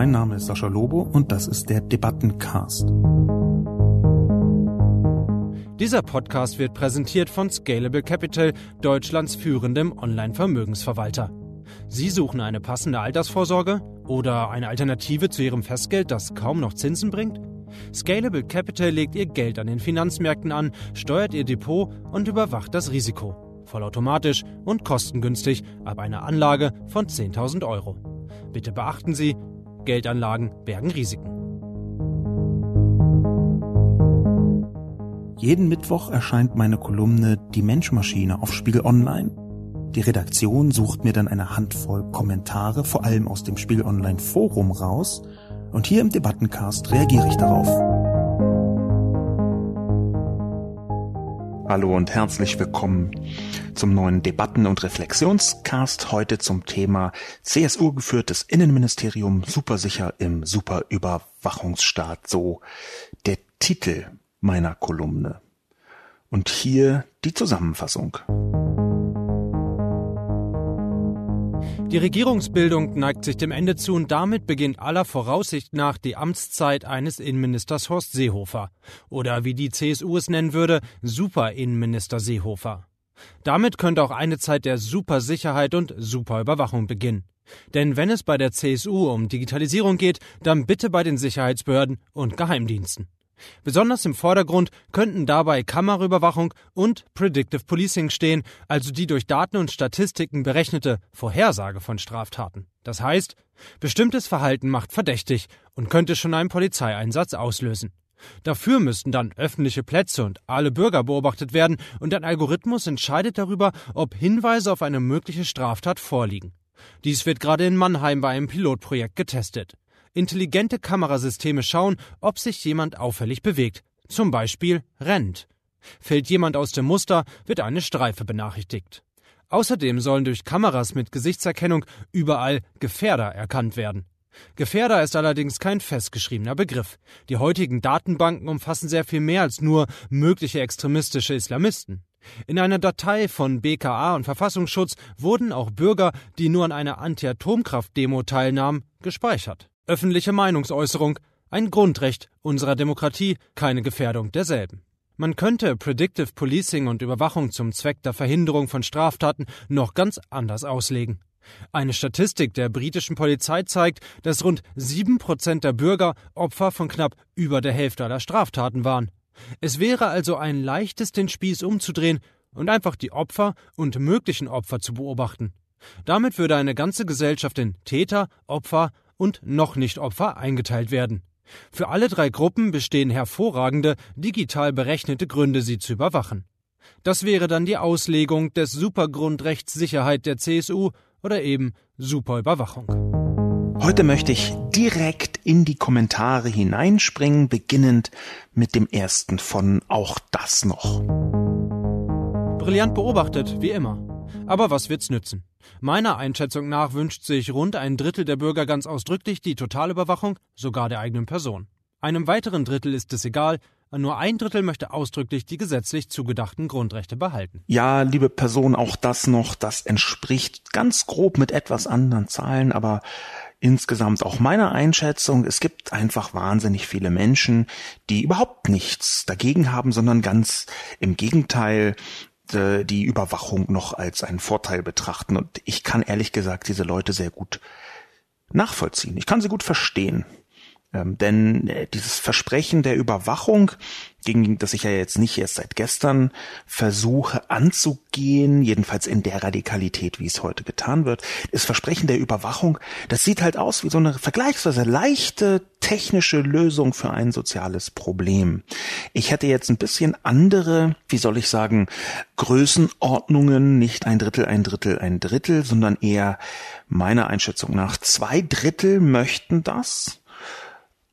Mein Name ist Sascha Lobo und das ist der Debattencast. Dieser Podcast wird präsentiert von Scalable Capital, Deutschlands führendem Online-Vermögensverwalter. Sie suchen eine passende Altersvorsorge oder eine Alternative zu Ihrem Festgeld, das kaum noch Zinsen bringt? Scalable Capital legt Ihr Geld an den Finanzmärkten an, steuert Ihr Depot und überwacht das Risiko. Vollautomatisch und kostengünstig ab einer Anlage von 10.000 Euro. Bitte beachten Sie, Geldanlagen bergen Risiken. Jeden Mittwoch erscheint meine Kolumne Die Menschmaschine auf Spiegel Online. Die Redaktion sucht mir dann eine Handvoll Kommentare, vor allem aus dem Spiegel Online Forum raus, und hier im Debattencast reagiere ich darauf. Hallo und herzlich willkommen zum neuen Debatten- und Reflexionscast. Heute zum Thema CSU geführtes Innenministerium supersicher im Superüberwachungsstaat. So der Titel meiner Kolumne. Und hier die Zusammenfassung. Die Regierungsbildung neigt sich dem Ende zu und damit beginnt aller Voraussicht nach die Amtszeit eines Innenministers Horst Seehofer. Oder wie die CSU es nennen würde, Super-Innenminister Seehofer. Damit könnte auch eine Zeit der Supersicherheit und Superüberwachung beginnen. Denn wenn es bei der CSU um Digitalisierung geht, dann bitte bei den Sicherheitsbehörden und Geheimdiensten. Besonders im Vordergrund könnten dabei Kameraüberwachung und Predictive Policing stehen, also die durch Daten und Statistiken berechnete Vorhersage von Straftaten. Das heißt, bestimmtes Verhalten macht verdächtig und könnte schon einen Polizeieinsatz auslösen. Dafür müssten dann öffentliche Plätze und alle Bürger beobachtet werden und ein Algorithmus entscheidet darüber, ob Hinweise auf eine mögliche Straftat vorliegen. Dies wird gerade in Mannheim bei einem Pilotprojekt getestet. Intelligente Kamerasysteme schauen, ob sich jemand auffällig bewegt, zum Beispiel rennt. Fällt jemand aus dem Muster, wird eine Streife benachrichtigt. Außerdem sollen durch Kameras mit Gesichtserkennung überall Gefährder erkannt werden. Gefährder ist allerdings kein festgeschriebener Begriff. Die heutigen Datenbanken umfassen sehr viel mehr als nur mögliche extremistische Islamisten. In einer Datei von BKA und Verfassungsschutz wurden auch Bürger, die nur an einer Anti-Atomkraft-Demo teilnahmen, gespeichert. Öffentliche Meinungsäußerung, ein Grundrecht unserer Demokratie, keine Gefährdung derselben. Man könnte Predictive Policing und Überwachung zum Zweck der Verhinderung von Straftaten noch ganz anders auslegen. Eine Statistik der britischen Polizei zeigt, dass rund sieben Prozent der Bürger Opfer von knapp über der Hälfte aller Straftaten waren. Es wäre also ein leichtes, den Spieß umzudrehen und einfach die Opfer und möglichen Opfer zu beobachten. Damit würde eine ganze Gesellschaft in Täter, Opfer und noch nicht Opfer eingeteilt werden. Für alle drei Gruppen bestehen hervorragende, digital berechnete Gründe, sie zu überwachen. Das wäre dann die Auslegung des Supergrundrechts Sicherheit der CSU oder eben Superüberwachung. Heute möchte ich direkt in die Kommentare hineinspringen, beginnend mit dem ersten von Auch das noch. Brillant beobachtet, wie immer. Aber was wird's nützen? Meiner Einschätzung nach wünscht sich rund ein Drittel der Bürger ganz ausdrücklich die Totalüberwachung, sogar der eigenen Person. Einem weiteren Drittel ist es egal, nur ein Drittel möchte ausdrücklich die gesetzlich zugedachten Grundrechte behalten. Ja, liebe Person, auch das noch, das entspricht ganz grob mit etwas anderen Zahlen, aber insgesamt auch meiner Einschätzung, es gibt einfach wahnsinnig viele Menschen, die überhaupt nichts dagegen haben, sondern ganz im Gegenteil äh, die Überwachung noch als einen Vorteil betrachten. Und ich kann ehrlich gesagt diese Leute sehr gut nachvollziehen. Ich kann sie gut verstehen. Ähm, denn äh, dieses Versprechen der Überwachung, gegen das ich ja jetzt nicht erst seit gestern versuche anzugehen, jedenfalls in der Radikalität, wie es heute getan wird, das Versprechen der Überwachung, das sieht halt aus wie so eine vergleichsweise leichte technische Lösung für ein soziales Problem. Ich hätte jetzt ein bisschen andere, wie soll ich sagen, Größenordnungen, nicht ein Drittel, ein Drittel, ein Drittel, sondern eher meiner Einschätzung nach zwei Drittel möchten das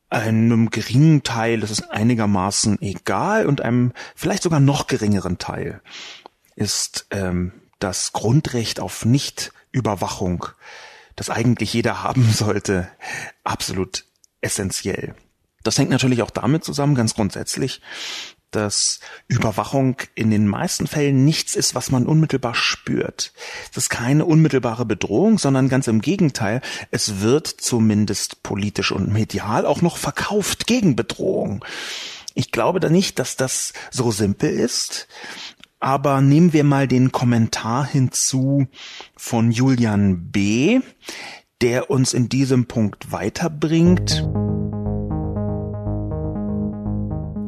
einem geringen Teil ist es einigermaßen egal und einem vielleicht sogar noch geringeren Teil ist ähm, das Grundrecht auf Nichtüberwachung, das eigentlich jeder haben sollte, absolut essentiell. Das hängt natürlich auch damit zusammen, ganz grundsätzlich, dass Überwachung in den meisten Fällen nichts ist, was man unmittelbar spürt. Es ist keine unmittelbare Bedrohung, sondern ganz im Gegenteil, es wird zumindest politisch und medial auch noch verkauft gegen Bedrohung. Ich glaube da nicht, dass das so simpel ist. Aber nehmen wir mal den Kommentar hinzu von Julian B., der uns in diesem Punkt weiterbringt.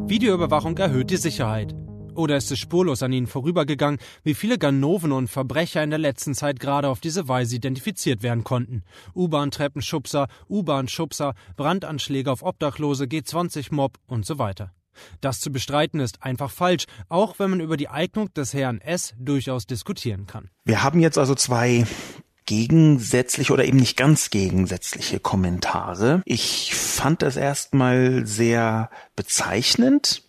Videoüberwachung erhöht die Sicherheit. Oder ist es spurlos an ihnen vorübergegangen, wie viele Ganoven und Verbrecher in der letzten Zeit gerade auf diese Weise identifiziert werden konnten? U-Bahn-Treppenschubser, U-Bahn-Schubser, Brandanschläge auf Obdachlose, G20-Mob und so weiter. Das zu bestreiten ist einfach falsch, auch wenn man über die Eignung des Herrn S durchaus diskutieren kann. Wir haben jetzt also zwei gegensätzliche oder eben nicht ganz gegensätzliche Kommentare. Ich fand es erstmal sehr bezeichnend,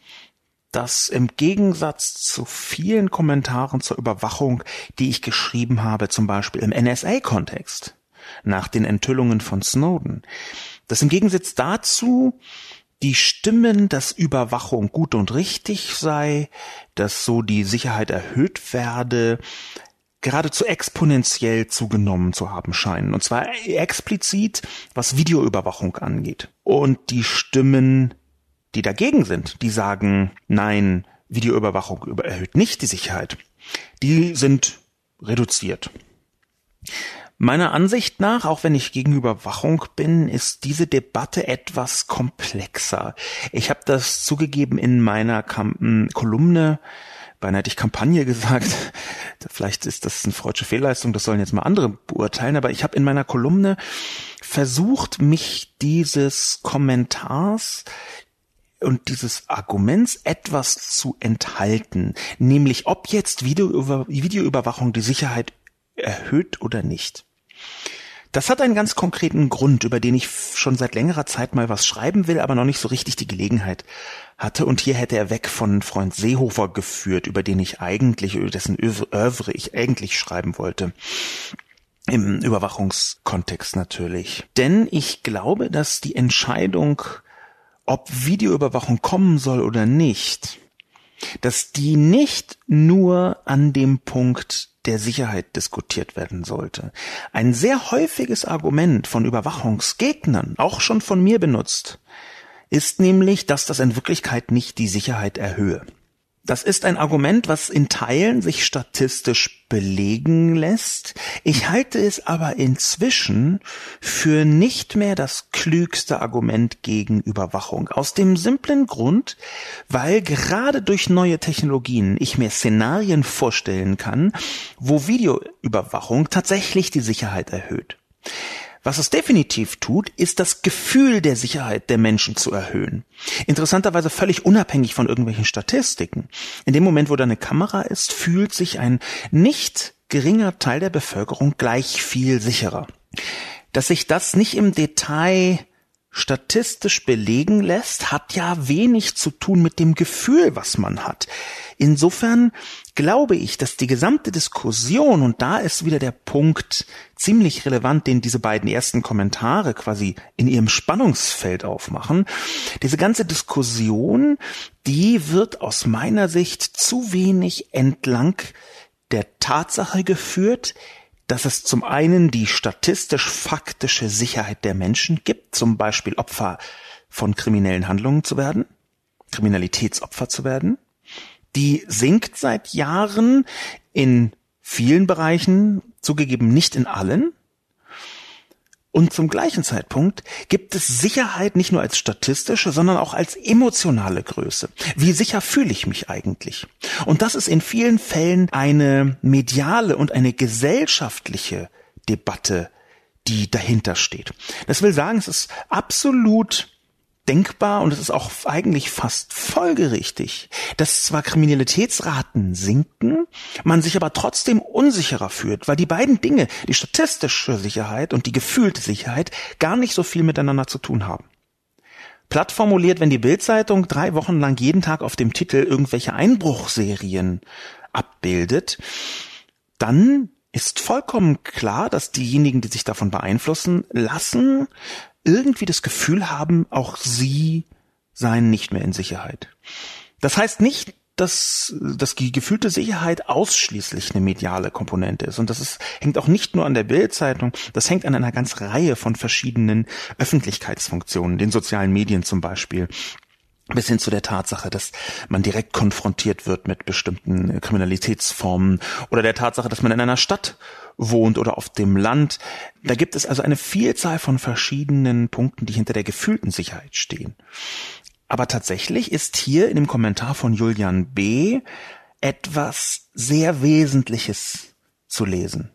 dass im Gegensatz zu vielen Kommentaren zur Überwachung, die ich geschrieben habe, zum Beispiel im NSA-Kontext, nach den Enthüllungen von Snowden, dass im Gegensatz dazu die Stimmen, dass Überwachung gut und richtig sei, dass so die Sicherheit erhöht werde, geradezu exponentiell zugenommen zu haben scheinen. Und zwar explizit, was Videoüberwachung angeht. Und die Stimmen, die dagegen sind, die sagen, nein, Videoüberwachung erhöht nicht die Sicherheit, die sind reduziert. Meiner Ansicht nach, auch wenn ich gegen Überwachung bin, ist diese Debatte etwas komplexer. Ich habe das zugegeben in meiner Kolumne beinahe hätte ich Kampagne gesagt. Vielleicht ist das eine freudsche Fehlleistung, das sollen jetzt mal andere beurteilen, aber ich habe in meiner Kolumne versucht, mich dieses Kommentars und dieses Arguments etwas zu enthalten, nämlich ob jetzt Videoüber Videoüberwachung die Sicherheit erhöht oder nicht. Das hat einen ganz konkreten Grund, über den ich schon seit längerer Zeit mal was schreiben will, aber noch nicht so richtig die Gelegenheit hatte. Und hier hätte er weg von Freund Seehofer geführt, über den ich eigentlich, über dessen Övre ich eigentlich schreiben wollte. Im Überwachungskontext natürlich. Denn ich glaube, dass die Entscheidung, ob Videoüberwachung kommen soll oder nicht, dass die nicht nur an dem Punkt der Sicherheit diskutiert werden sollte. Ein sehr häufiges Argument von Überwachungsgegnern, auch schon von mir benutzt, ist nämlich, dass das in Wirklichkeit nicht die Sicherheit erhöhe. Das ist ein Argument, was in Teilen sich statistisch belegen lässt. Ich halte es aber inzwischen für nicht mehr das klügste Argument gegen Überwachung. Aus dem simplen Grund, weil gerade durch neue Technologien ich mir Szenarien vorstellen kann, wo Videoüberwachung tatsächlich die Sicherheit erhöht. Was es definitiv tut, ist das Gefühl der Sicherheit der Menschen zu erhöhen. Interessanterweise völlig unabhängig von irgendwelchen Statistiken. In dem Moment, wo da eine Kamera ist, fühlt sich ein nicht geringer Teil der Bevölkerung gleich viel sicherer. Dass sich das nicht im Detail statistisch belegen lässt, hat ja wenig zu tun mit dem Gefühl, was man hat. Insofern glaube ich, dass die gesamte Diskussion, und da ist wieder der Punkt ziemlich relevant, den diese beiden ersten Kommentare quasi in ihrem Spannungsfeld aufmachen, diese ganze Diskussion, die wird aus meiner Sicht zu wenig entlang der Tatsache geführt, dass es zum einen die statistisch-faktische Sicherheit der Menschen gibt, zum Beispiel Opfer von kriminellen Handlungen zu werden, Kriminalitätsopfer zu werden. Die sinkt seit Jahren in vielen Bereichen, zugegeben nicht in allen, und zum gleichen Zeitpunkt gibt es Sicherheit nicht nur als statistische, sondern auch als emotionale Größe. Wie sicher fühle ich mich eigentlich? Und das ist in vielen Fällen eine mediale und eine gesellschaftliche Debatte, die dahinter steht. Das will sagen, es ist absolut denkbar und es ist auch eigentlich fast folgerichtig, dass zwar Kriminalitätsraten sinken, man sich aber trotzdem unsicherer fühlt, weil die beiden Dinge, die statistische Sicherheit und die gefühlte Sicherheit, gar nicht so viel miteinander zu tun haben. Platt formuliert, wenn die Bildzeitung drei Wochen lang jeden Tag auf dem Titel irgendwelche Einbruchserien abbildet, dann ist vollkommen klar, dass diejenigen, die sich davon beeinflussen lassen, irgendwie das Gefühl haben, auch sie seien nicht mehr in Sicherheit. Das heißt nicht, dass, dass die gefühlte Sicherheit ausschließlich eine mediale Komponente ist. Und das ist, hängt auch nicht nur an der Bildzeitung, das hängt an einer ganz Reihe von verschiedenen Öffentlichkeitsfunktionen, den sozialen Medien zum Beispiel, bis hin zu der Tatsache, dass man direkt konfrontiert wird mit bestimmten Kriminalitätsformen oder der Tatsache, dass man in einer Stadt wohnt oder auf dem Land. Da gibt es also eine Vielzahl von verschiedenen Punkten, die hinter der gefühlten Sicherheit stehen. Aber tatsächlich ist hier in dem Kommentar von Julian B. etwas sehr Wesentliches zu lesen.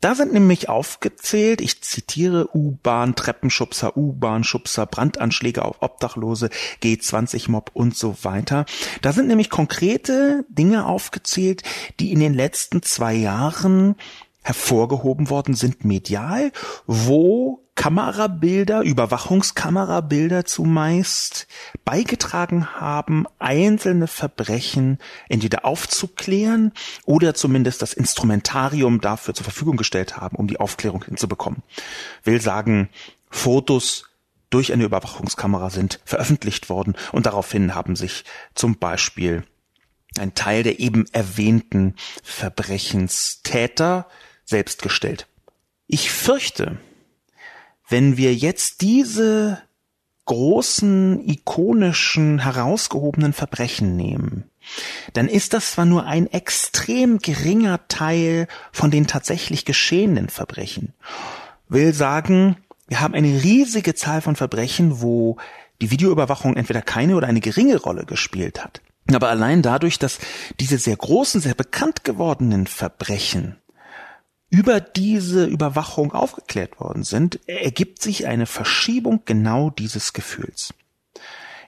Da sind nämlich aufgezählt, ich zitiere U-Bahn, Treppenschubser, U-Bahn-Schubser, Brandanschläge auf Obdachlose, G20-Mob und so weiter. Da sind nämlich konkrete Dinge aufgezählt, die in den letzten zwei Jahren hervorgehoben worden sind medial, wo Kamerabilder, Überwachungskamerabilder zumeist beigetragen haben, einzelne Verbrechen entweder aufzuklären oder zumindest das Instrumentarium dafür zur Verfügung gestellt haben, um die Aufklärung hinzubekommen. Will sagen, Fotos durch eine Überwachungskamera sind veröffentlicht worden und daraufhin haben sich zum Beispiel ein Teil der eben erwähnten Verbrechenstäter selbst gestellt. Ich fürchte, wenn wir jetzt diese großen, ikonischen, herausgehobenen Verbrechen nehmen, dann ist das zwar nur ein extrem geringer Teil von den tatsächlich geschehenen Verbrechen. Will sagen, wir haben eine riesige Zahl von Verbrechen, wo die Videoüberwachung entweder keine oder eine geringe Rolle gespielt hat. Aber allein dadurch, dass diese sehr großen, sehr bekannt gewordenen Verbrechen über diese Überwachung aufgeklärt worden sind, ergibt sich eine Verschiebung genau dieses Gefühls.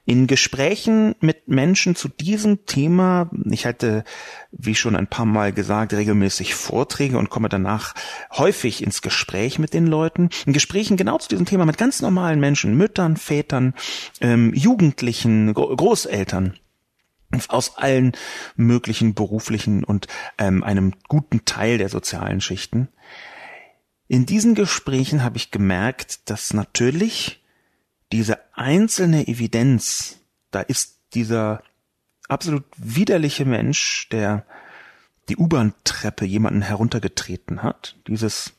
In Gesprächen mit Menschen zu diesem Thema, ich halte, wie schon ein paar Mal gesagt, regelmäßig Vorträge und komme danach häufig ins Gespräch mit den Leuten. In Gesprächen genau zu diesem Thema mit ganz normalen Menschen, Müttern, Vätern, ähm, Jugendlichen, Großeltern aus allen möglichen beruflichen und ähm, einem guten Teil der sozialen Schichten. In diesen Gesprächen habe ich gemerkt, dass natürlich diese einzelne Evidenz, da ist dieser absolut widerliche Mensch, der die U-Bahn-Treppe jemanden heruntergetreten hat, dieses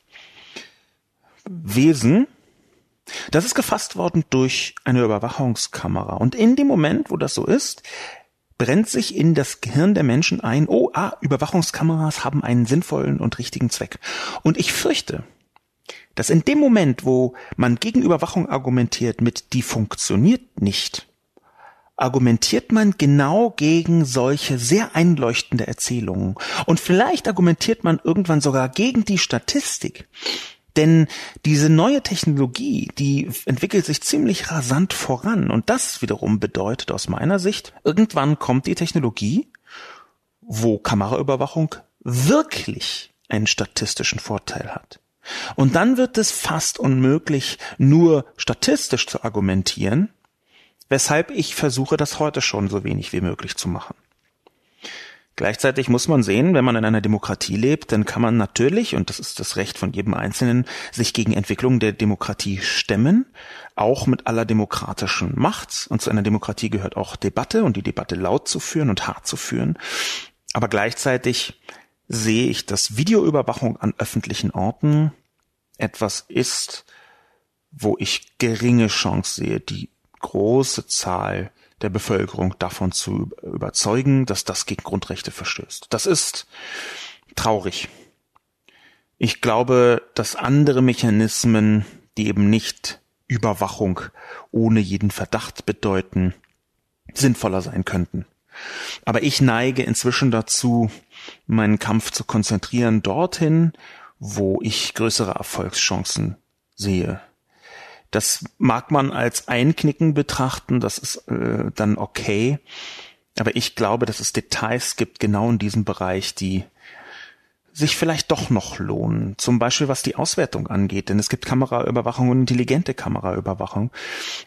Wesen, das ist gefasst worden durch eine Überwachungskamera. Und in dem Moment, wo das so ist, brennt sich in das Gehirn der Menschen ein, oh, ah, Überwachungskameras haben einen sinnvollen und richtigen Zweck. Und ich fürchte, dass in dem Moment, wo man gegen Überwachung argumentiert mit, die funktioniert nicht, argumentiert man genau gegen solche sehr einleuchtende Erzählungen. Und vielleicht argumentiert man irgendwann sogar gegen die Statistik, denn diese neue Technologie, die entwickelt sich ziemlich rasant voran. Und das wiederum bedeutet aus meiner Sicht, irgendwann kommt die Technologie, wo Kameraüberwachung wirklich einen statistischen Vorteil hat. Und dann wird es fast unmöglich, nur statistisch zu argumentieren, weshalb ich versuche, das heute schon so wenig wie möglich zu machen. Gleichzeitig muss man sehen, wenn man in einer Demokratie lebt, dann kann man natürlich, und das ist das Recht von jedem Einzelnen, sich gegen Entwicklung der Demokratie stemmen, auch mit aller demokratischen Macht. Und zu einer Demokratie gehört auch Debatte und die Debatte laut zu führen und hart zu führen. Aber gleichzeitig sehe ich, dass Videoüberwachung an öffentlichen Orten etwas ist, wo ich geringe Chance sehe, die große Zahl der Bevölkerung davon zu überzeugen, dass das gegen Grundrechte verstößt. Das ist traurig. Ich glaube, dass andere Mechanismen, die eben nicht Überwachung ohne jeden Verdacht bedeuten, sinnvoller sein könnten. Aber ich neige inzwischen dazu, meinen Kampf zu konzentrieren dorthin, wo ich größere Erfolgschancen sehe. Das mag man als Einknicken betrachten, das ist äh, dann okay. Aber ich glaube, dass es Details gibt, genau in diesem Bereich, die sich vielleicht doch noch lohnen. Zum Beispiel was die Auswertung angeht, denn es gibt Kameraüberwachung und intelligente Kameraüberwachung.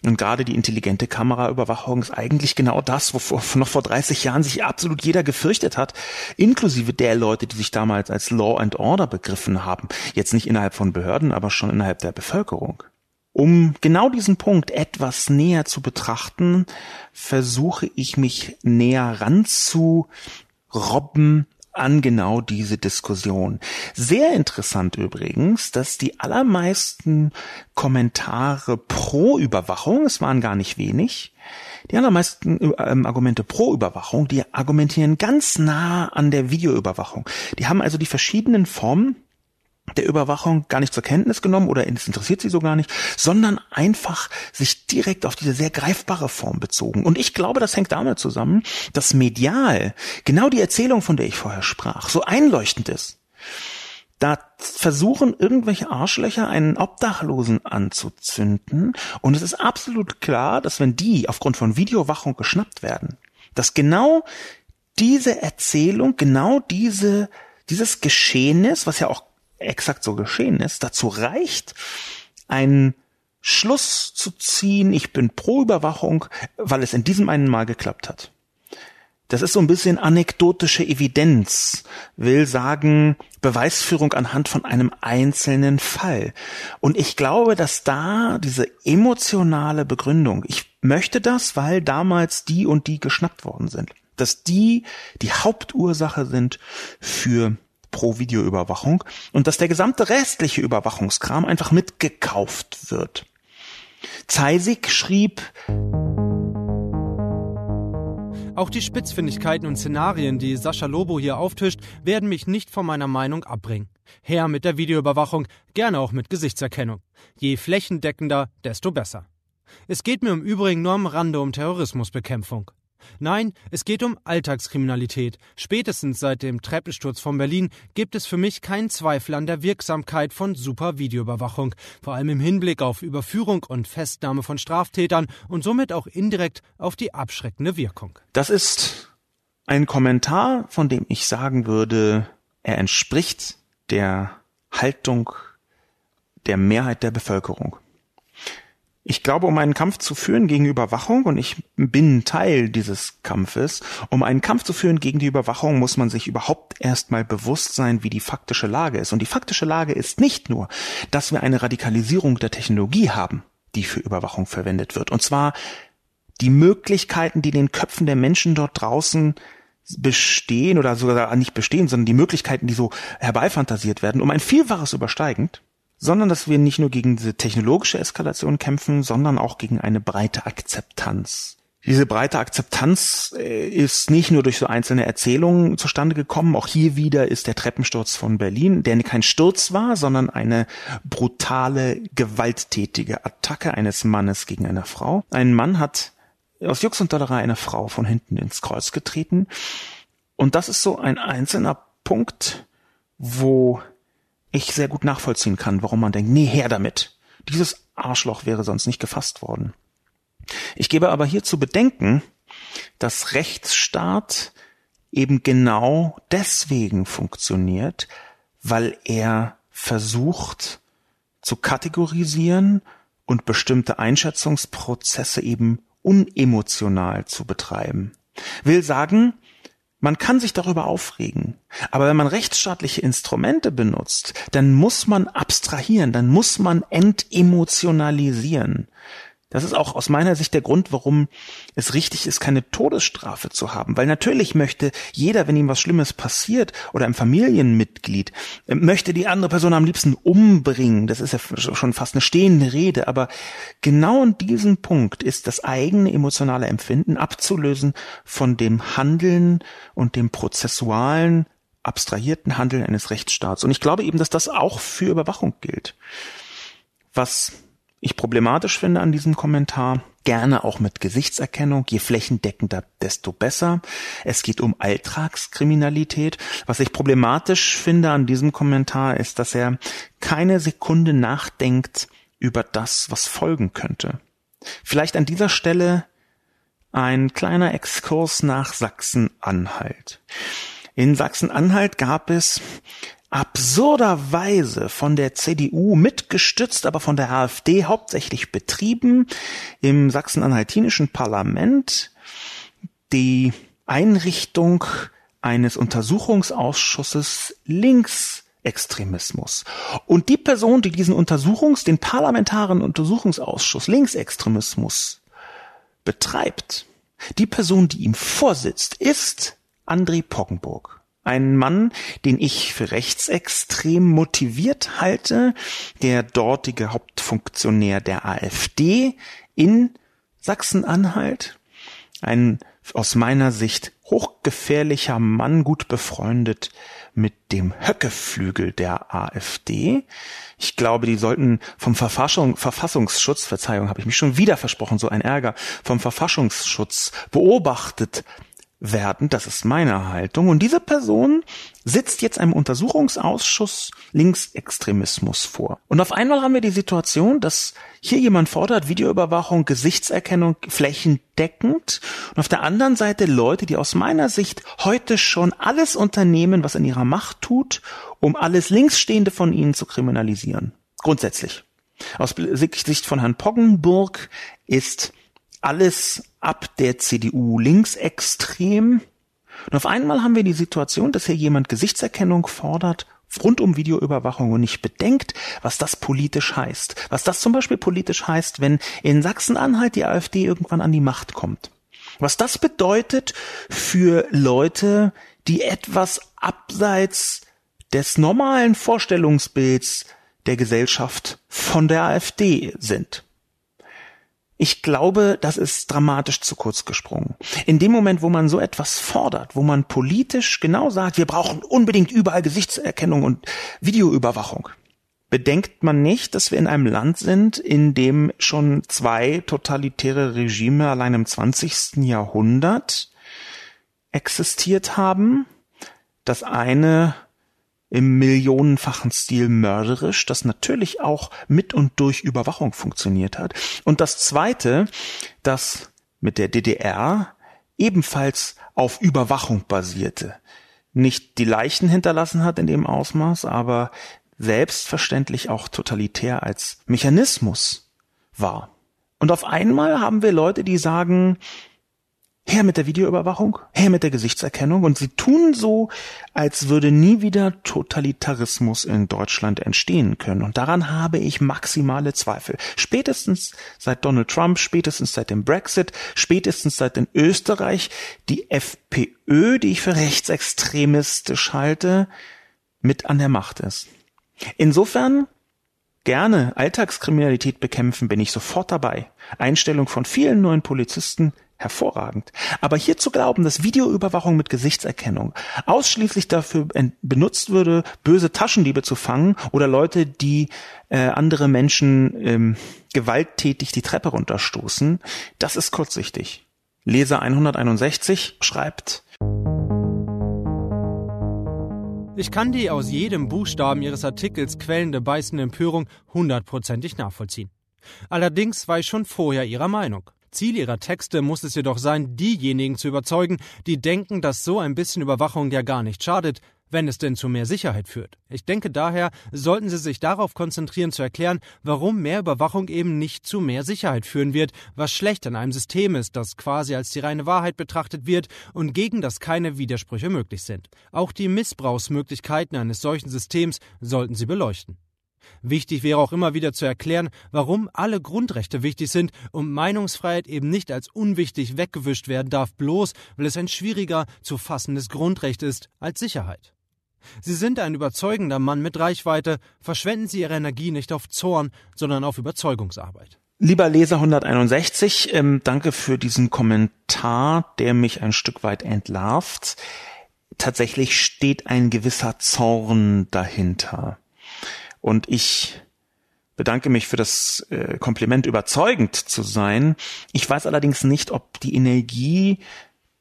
Und gerade die intelligente Kameraüberwachung ist eigentlich genau das, wovor noch vor 30 Jahren sich absolut jeder gefürchtet hat, inklusive der Leute, die sich damals als Law and Order begriffen haben. Jetzt nicht innerhalb von Behörden, aber schon innerhalb der Bevölkerung. Um genau diesen Punkt etwas näher zu betrachten, versuche ich mich näher ranzurobben an genau diese Diskussion. Sehr interessant übrigens, dass die allermeisten Kommentare pro Überwachung, es waren gar nicht wenig, die allermeisten ähm, Argumente pro Überwachung, die argumentieren ganz nah an der Videoüberwachung. Die haben also die verschiedenen Formen der Überwachung gar nicht zur Kenntnis genommen oder es interessiert sie so gar nicht, sondern einfach sich direkt auf diese sehr greifbare Form bezogen. Und ich glaube, das hängt damit zusammen, dass medial genau die Erzählung, von der ich vorher sprach, so einleuchtend ist. Da versuchen irgendwelche Arschlöcher einen Obdachlosen anzuzünden und es ist absolut klar, dass wenn die aufgrund von Videowachung geschnappt werden, dass genau diese Erzählung, genau diese, dieses Geschehnis, was ja auch exakt so geschehen ist, dazu reicht, einen Schluss zu ziehen, ich bin pro Überwachung, weil es in diesem einen Mal geklappt hat. Das ist so ein bisschen anekdotische Evidenz, will sagen Beweisführung anhand von einem einzelnen Fall. Und ich glaube, dass da diese emotionale Begründung, ich möchte das, weil damals die und die geschnappt worden sind, dass die die Hauptursache sind für pro Videoüberwachung und dass der gesamte restliche Überwachungskram einfach mitgekauft wird. Zeisig schrieb, auch die Spitzfindigkeiten und Szenarien, die Sascha Lobo hier auftischt, werden mich nicht von meiner Meinung abbringen. Her mit der Videoüberwachung, gerne auch mit Gesichtserkennung. Je flächendeckender, desto besser. Es geht mir im Übrigen nur am Rande um Terrorismusbekämpfung. Nein, es geht um Alltagskriminalität. Spätestens seit dem Treppensturz von Berlin gibt es für mich keinen Zweifel an der Wirksamkeit von Super-Videoüberwachung, vor allem im Hinblick auf Überführung und Festnahme von Straftätern und somit auch indirekt auf die abschreckende Wirkung. Das ist ein Kommentar, von dem ich sagen würde, er entspricht der Haltung der Mehrheit der Bevölkerung. Ich glaube, um einen Kampf zu führen gegen Überwachung, und ich bin Teil dieses Kampfes, um einen Kampf zu führen gegen die Überwachung, muss man sich überhaupt erstmal bewusst sein, wie die faktische Lage ist. Und die faktische Lage ist nicht nur, dass wir eine Radikalisierung der Technologie haben, die für Überwachung verwendet wird. Und zwar die Möglichkeiten, die den Köpfen der Menschen dort draußen bestehen oder sogar nicht bestehen, sondern die Möglichkeiten, die so herbeifantasiert werden, um ein Vielfaches übersteigend sondern dass wir nicht nur gegen diese technologische Eskalation kämpfen, sondern auch gegen eine breite Akzeptanz. Diese breite Akzeptanz äh, ist nicht nur durch so einzelne Erzählungen zustande gekommen. Auch hier wieder ist der Treppensturz von Berlin, der kein Sturz war, sondern eine brutale, gewalttätige Attacke eines Mannes gegen eine Frau. Ein Mann hat aus Jux und Dollerei eine Frau von hinten ins Kreuz getreten. Und das ist so ein einzelner Punkt, wo ich sehr gut nachvollziehen kann, warum man denkt, nee, her damit. Dieses Arschloch wäre sonst nicht gefasst worden. Ich gebe aber hier zu bedenken, dass Rechtsstaat eben genau deswegen funktioniert, weil er versucht zu kategorisieren und bestimmte Einschätzungsprozesse eben unemotional zu betreiben. Will sagen, man kann sich darüber aufregen. Aber wenn man rechtsstaatliche Instrumente benutzt, dann muss man abstrahieren, dann muss man entemotionalisieren. Das ist auch aus meiner Sicht der Grund, warum es richtig ist, keine Todesstrafe zu haben. Weil natürlich möchte jeder, wenn ihm was Schlimmes passiert oder ein Familienmitglied, äh, möchte die andere Person am liebsten umbringen. Das ist ja schon fast eine stehende Rede. Aber genau in diesem Punkt ist das eigene emotionale Empfinden abzulösen von dem Handeln und dem prozessualen, abstrahierten Handeln eines Rechtsstaats. Und ich glaube eben, dass das auch für Überwachung gilt. Was ich problematisch finde an diesem Kommentar, gerne auch mit Gesichtserkennung, je flächendeckender, desto besser. Es geht um Alltagskriminalität. Was ich problematisch finde an diesem Kommentar ist, dass er keine Sekunde nachdenkt über das, was folgen könnte. Vielleicht an dieser Stelle ein kleiner Exkurs nach Sachsen-Anhalt. In Sachsen-Anhalt gab es absurderweise von der CDU mitgestützt, aber von der AfD hauptsächlich betrieben, im sachsen-anhaltinischen Parlament die Einrichtung eines Untersuchungsausschusses links Linksextremismus. Und die Person, die diesen Untersuchungs, den parlamentaren Untersuchungsausschuss Linksextremismus betreibt, die Person, die ihm vorsitzt, ist André Poggenburg. Ein Mann, den ich für rechtsextrem motiviert halte, der dortige Hauptfunktionär der AfD in Sachsen-Anhalt, ein aus meiner Sicht hochgefährlicher Mann, gut befreundet mit dem Höckeflügel der AfD. Ich glaube, die sollten vom Verfassung, Verfassungsschutz, Verzeihung, habe ich mich schon wieder versprochen, so ein Ärger, vom Verfassungsschutz beobachtet werden. Das ist meine Haltung. Und diese Person sitzt jetzt einem Untersuchungsausschuss Linksextremismus vor. Und auf einmal haben wir die Situation, dass hier jemand fordert Videoüberwachung, Gesichtserkennung flächendeckend und auf der anderen Seite Leute, die aus meiner Sicht heute schon alles unternehmen, was in ihrer Macht tut, um alles Linksstehende von ihnen zu kriminalisieren. Grundsätzlich. Aus Sicht von Herrn Poggenburg ist alles ab der CDU linksextrem. Und auf einmal haben wir die Situation, dass hier jemand Gesichtserkennung fordert rund um Videoüberwachung und nicht bedenkt, was das politisch heißt. Was das zum Beispiel politisch heißt, wenn in Sachsen-Anhalt die AfD irgendwann an die Macht kommt. Was das bedeutet für Leute, die etwas abseits des normalen Vorstellungsbilds der Gesellschaft von der AfD sind. Ich glaube, das ist dramatisch zu kurz gesprungen. In dem Moment, wo man so etwas fordert, wo man politisch genau sagt, wir brauchen unbedingt überall Gesichtserkennung und Videoüberwachung, bedenkt man nicht, dass wir in einem Land sind, in dem schon zwei totalitäre Regime allein im 20. Jahrhundert existiert haben. Das eine im millionenfachen Stil mörderisch, das natürlich auch mit und durch Überwachung funktioniert hat. Und das zweite, das mit der DDR ebenfalls auf Überwachung basierte. Nicht die Leichen hinterlassen hat in dem Ausmaß, aber selbstverständlich auch totalitär als Mechanismus war. Und auf einmal haben wir Leute, die sagen, her mit der Videoüberwachung, her mit der Gesichtserkennung und sie tun so, als würde nie wieder Totalitarismus in Deutschland entstehen können. Und daran habe ich maximale Zweifel. Spätestens seit Donald Trump, spätestens seit dem Brexit, spätestens seit in Österreich die FPÖ, die ich für rechtsextremistisch halte, mit an der Macht ist. Insofern gerne Alltagskriminalität bekämpfen, bin ich sofort dabei. Einstellung von vielen neuen Polizisten hervorragend. Aber hier zu glauben, dass Videoüberwachung mit Gesichtserkennung ausschließlich dafür benutzt würde, böse Taschendiebe zu fangen oder Leute, die äh, andere Menschen ähm, gewalttätig die Treppe runterstoßen, das ist kurzsichtig. Leser 161 schreibt, ich kann die aus jedem Buchstaben Ihres Artikels quellende beißende Empörung hundertprozentig nachvollziehen. Allerdings war ich schon vorher Ihrer Meinung. Ziel ihrer Texte muss es jedoch sein, diejenigen zu überzeugen, die denken, dass so ein bisschen Überwachung ja gar nicht schadet, wenn es denn zu mehr Sicherheit führt. Ich denke daher, sollten Sie sich darauf konzentrieren zu erklären, warum mehr Überwachung eben nicht zu mehr Sicherheit führen wird, was schlecht an einem System ist, das quasi als die reine Wahrheit betrachtet wird und gegen das keine Widersprüche möglich sind. Auch die Missbrauchsmöglichkeiten eines solchen Systems sollten Sie beleuchten. Wichtig wäre auch immer wieder zu erklären, warum alle Grundrechte wichtig sind und Meinungsfreiheit eben nicht als unwichtig weggewischt werden darf, bloß weil es ein schwieriger zu fassendes Grundrecht ist als Sicherheit. Sie sind ein überzeugender Mann mit Reichweite, verschwenden Sie Ihre Energie nicht auf Zorn, sondern auf Überzeugungsarbeit. Lieber Leser 161, ähm, danke für diesen Kommentar, der mich ein Stück weit entlarvt. Tatsächlich steht ein gewisser Zorn dahinter. Und ich bedanke mich für das äh, Kompliment, überzeugend zu sein. Ich weiß allerdings nicht, ob die Energie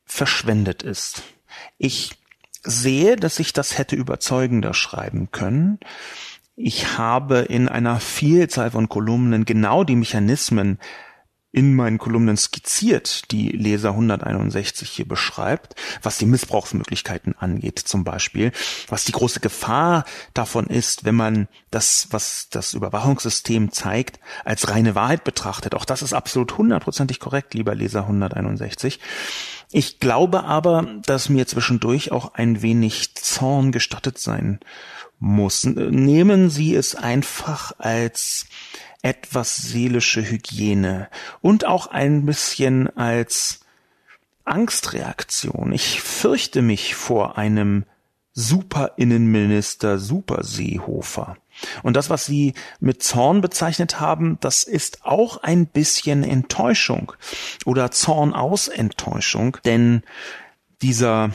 verschwendet ist. Ich sehe, dass ich das hätte überzeugender schreiben können. Ich habe in einer Vielzahl von Kolumnen genau die Mechanismen in meinen Kolumnen skizziert, die Leser 161 hier beschreibt, was die Missbrauchsmöglichkeiten angeht zum Beispiel, was die große Gefahr davon ist, wenn man das, was das Überwachungssystem zeigt, als reine Wahrheit betrachtet. Auch das ist absolut hundertprozentig korrekt, lieber Leser 161. Ich glaube aber, dass mir zwischendurch auch ein wenig Zorn gestattet sein muss. Nehmen Sie es einfach als etwas seelische Hygiene und auch ein bisschen als Angstreaktion. Ich fürchte mich vor einem Superinnenminister Superseehofer. Und das, was Sie mit Zorn bezeichnet haben, das ist auch ein bisschen Enttäuschung oder Zorn aus Enttäuschung, denn dieser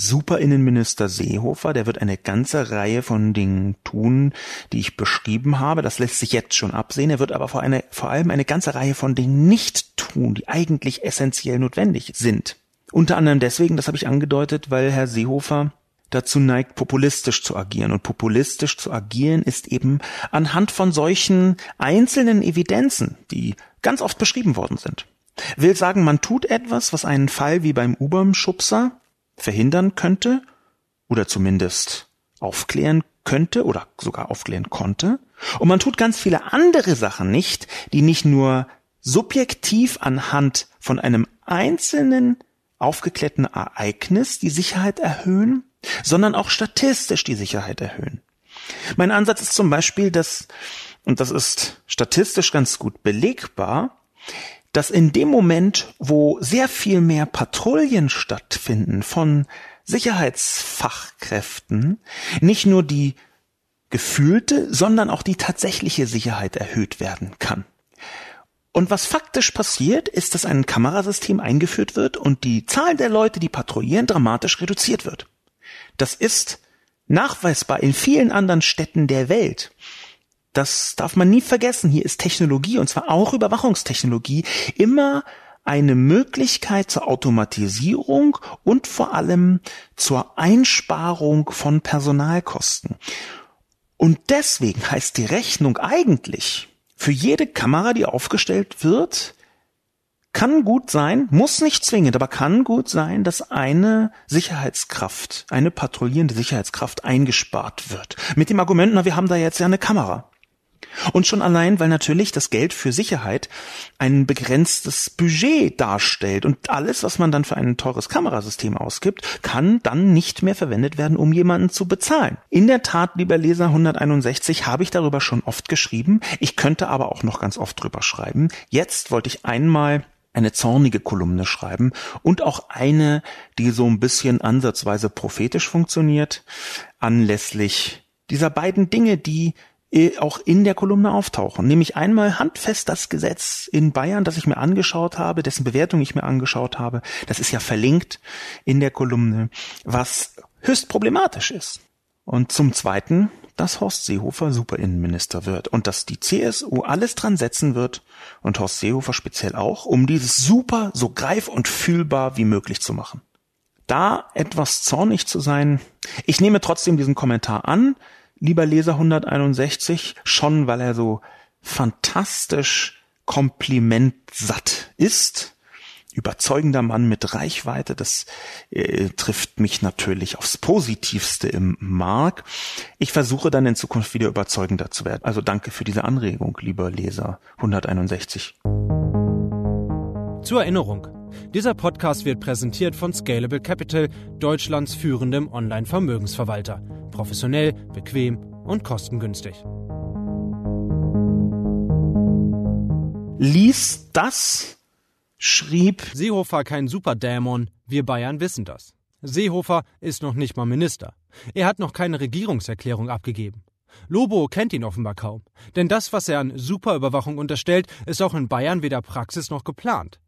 Superinnenminister Seehofer, der wird eine ganze Reihe von Dingen tun, die ich beschrieben habe. Das lässt sich jetzt schon absehen. Er wird aber vor, eine, vor allem eine ganze Reihe von Dingen nicht tun, die eigentlich essentiell notwendig sind. Unter anderem deswegen, das habe ich angedeutet, weil Herr Seehofer dazu neigt, populistisch zu agieren. Und populistisch zu agieren ist eben anhand von solchen einzelnen Evidenzen, die ganz oft beschrieben worden sind. Will sagen, man tut etwas, was einen Fall wie beim U-Bahn-Schubser verhindern könnte oder zumindest aufklären könnte oder sogar aufklären konnte. Und man tut ganz viele andere Sachen nicht, die nicht nur subjektiv anhand von einem einzelnen aufgeklärten Ereignis die Sicherheit erhöhen, sondern auch statistisch die Sicherheit erhöhen. Mein Ansatz ist zum Beispiel, dass, und das ist statistisch ganz gut belegbar, dass in dem Moment, wo sehr viel mehr Patrouillen stattfinden von Sicherheitsfachkräften, nicht nur die gefühlte, sondern auch die tatsächliche Sicherheit erhöht werden kann. Und was faktisch passiert, ist, dass ein Kamerasystem eingeführt wird und die Zahl der Leute, die patrouillieren, dramatisch reduziert wird. Das ist nachweisbar in vielen anderen Städten der Welt. Das darf man nie vergessen. Hier ist Technologie, und zwar auch Überwachungstechnologie, immer eine Möglichkeit zur Automatisierung und vor allem zur Einsparung von Personalkosten. Und deswegen heißt die Rechnung eigentlich für jede Kamera, die aufgestellt wird, kann gut sein, muss nicht zwingend, aber kann gut sein, dass eine Sicherheitskraft, eine patrouillierende Sicherheitskraft eingespart wird. Mit dem Argument, na, wir haben da jetzt ja eine Kamera. Und schon allein, weil natürlich das Geld für Sicherheit ein begrenztes Budget darstellt und alles, was man dann für ein teures Kamerasystem ausgibt, kann dann nicht mehr verwendet werden, um jemanden zu bezahlen. In der Tat, lieber Leser 161, habe ich darüber schon oft geschrieben. Ich könnte aber auch noch ganz oft drüber schreiben. Jetzt wollte ich einmal eine zornige Kolumne schreiben und auch eine, die so ein bisschen ansatzweise prophetisch funktioniert, anlässlich dieser beiden Dinge, die auch in der Kolumne auftauchen. Nämlich einmal handfest das Gesetz in Bayern, das ich mir angeschaut habe, dessen Bewertung ich mir angeschaut habe. Das ist ja verlinkt in der Kolumne, was höchst problematisch ist. Und zum Zweiten dass Horst Seehofer Superinnenminister wird und dass die CSU alles dran setzen wird und Horst Seehofer speziell auch, um dieses Super so greif und fühlbar wie möglich zu machen. Da etwas zornig zu sein, ich nehme trotzdem diesen Kommentar an, lieber Leser 161, schon weil er so fantastisch komplimentsatt ist überzeugender Mann mit Reichweite. Das äh, trifft mich natürlich aufs Positivste im Mark. Ich versuche dann in Zukunft wieder überzeugender zu werden. Also danke für diese Anregung, lieber Leser 161. Zur Erinnerung. Dieser Podcast wird präsentiert von Scalable Capital, Deutschlands führendem Online-Vermögensverwalter. Professionell, bequem und kostengünstig. Lies das schrieb Seehofer kein Superdämon, wir Bayern wissen das. Seehofer ist noch nicht mal Minister. Er hat noch keine Regierungserklärung abgegeben. Lobo kennt ihn offenbar kaum, denn das, was er an Superüberwachung unterstellt, ist auch in Bayern weder Praxis noch geplant.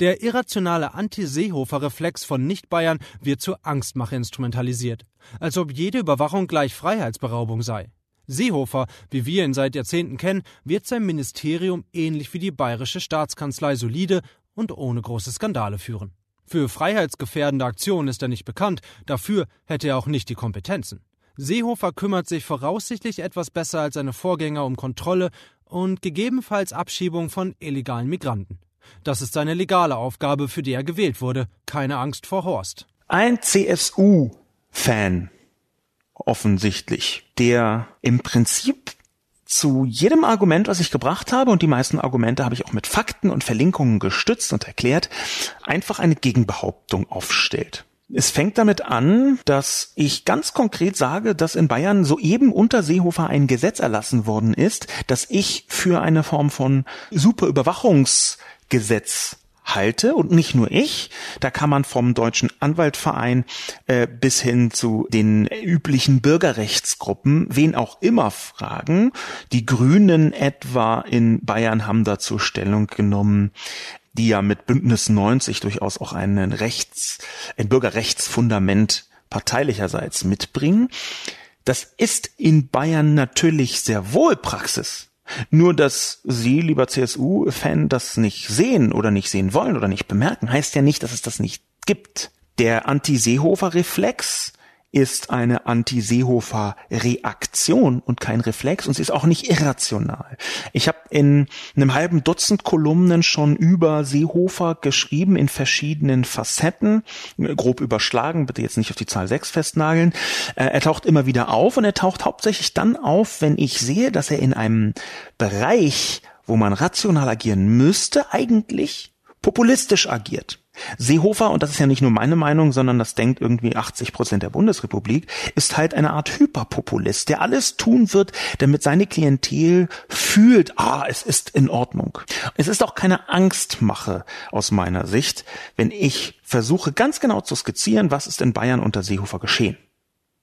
Der irrationale Anti-Seehofer-Reflex von Nicht-Bayern wird zur Angstmache instrumentalisiert, als ob jede Überwachung gleich Freiheitsberaubung sei. Seehofer, wie wir ihn seit Jahrzehnten kennen, wird sein Ministerium ähnlich wie die bayerische Staatskanzlei solide und ohne große Skandale führen. Für freiheitsgefährdende Aktionen ist er nicht bekannt, dafür hätte er auch nicht die Kompetenzen. Seehofer kümmert sich voraussichtlich etwas besser als seine Vorgänger um Kontrolle und gegebenenfalls Abschiebung von illegalen Migranten. Das ist seine legale Aufgabe, für die er gewählt wurde. Keine Angst vor Horst. Ein CSU-Fan offensichtlich, der im Prinzip zu jedem Argument, was ich gebracht habe, und die meisten Argumente habe ich auch mit Fakten und Verlinkungen gestützt und erklärt, einfach eine Gegenbehauptung aufstellt. Es fängt damit an, dass ich ganz konkret sage, dass in Bayern soeben unter Seehofer ein Gesetz erlassen worden ist, dass ich für eine Form von Superüberwachungsgesetz halte und nicht nur ich. Da kann man vom Deutschen Anwaltverein äh, bis hin zu den üblichen Bürgerrechtsgruppen, wen auch immer fragen. Die Grünen etwa in Bayern haben dazu Stellung genommen die ja mit Bündnis 90 durchaus auch einen Rechts, ein Bürgerrechtsfundament parteilicherseits mitbringen. Das ist in Bayern natürlich sehr wohl Praxis. Nur dass Sie, lieber CSU-Fan, das nicht sehen oder nicht sehen wollen oder nicht bemerken, heißt ja nicht, dass es das nicht gibt. Der Anti-Seehofer-Reflex ist eine Anti-Seehofer-Reaktion und kein Reflex und sie ist auch nicht irrational. Ich habe in einem halben Dutzend Kolumnen schon über Seehofer geschrieben in verschiedenen Facetten, grob überschlagen, bitte jetzt nicht auf die Zahl 6 festnageln. Äh, er taucht immer wieder auf und er taucht hauptsächlich dann auf, wenn ich sehe, dass er in einem Bereich, wo man rational agieren müsste, eigentlich populistisch agiert. Seehofer, und das ist ja nicht nur meine Meinung, sondern das denkt irgendwie 80 Prozent der Bundesrepublik, ist halt eine Art Hyperpopulist, der alles tun wird, damit seine Klientel fühlt, ah, es ist in Ordnung. Es ist auch keine Angstmache aus meiner Sicht, wenn ich versuche ganz genau zu skizzieren, was ist in Bayern unter Seehofer geschehen.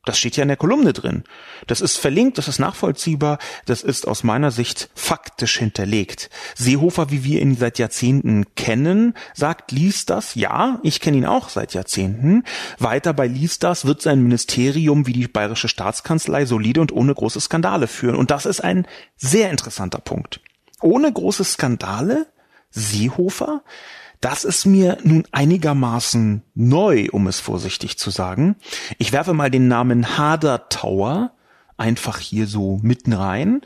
Das steht ja in der Kolumne drin. Das ist verlinkt, das ist nachvollziehbar, das ist aus meiner Sicht faktisch hinterlegt. Seehofer, wie wir ihn seit Jahrzehnten kennen, sagt, liest das, ja, ich kenne ihn auch seit Jahrzehnten. Weiter bei liest das wird sein Ministerium wie die bayerische Staatskanzlei solide und ohne große Skandale führen. Und das ist ein sehr interessanter Punkt. Ohne große Skandale? Seehofer? Das ist mir nun einigermaßen neu, um es vorsichtig zu sagen. Ich werfe mal den Namen Hader Tower einfach hier so mitten rein.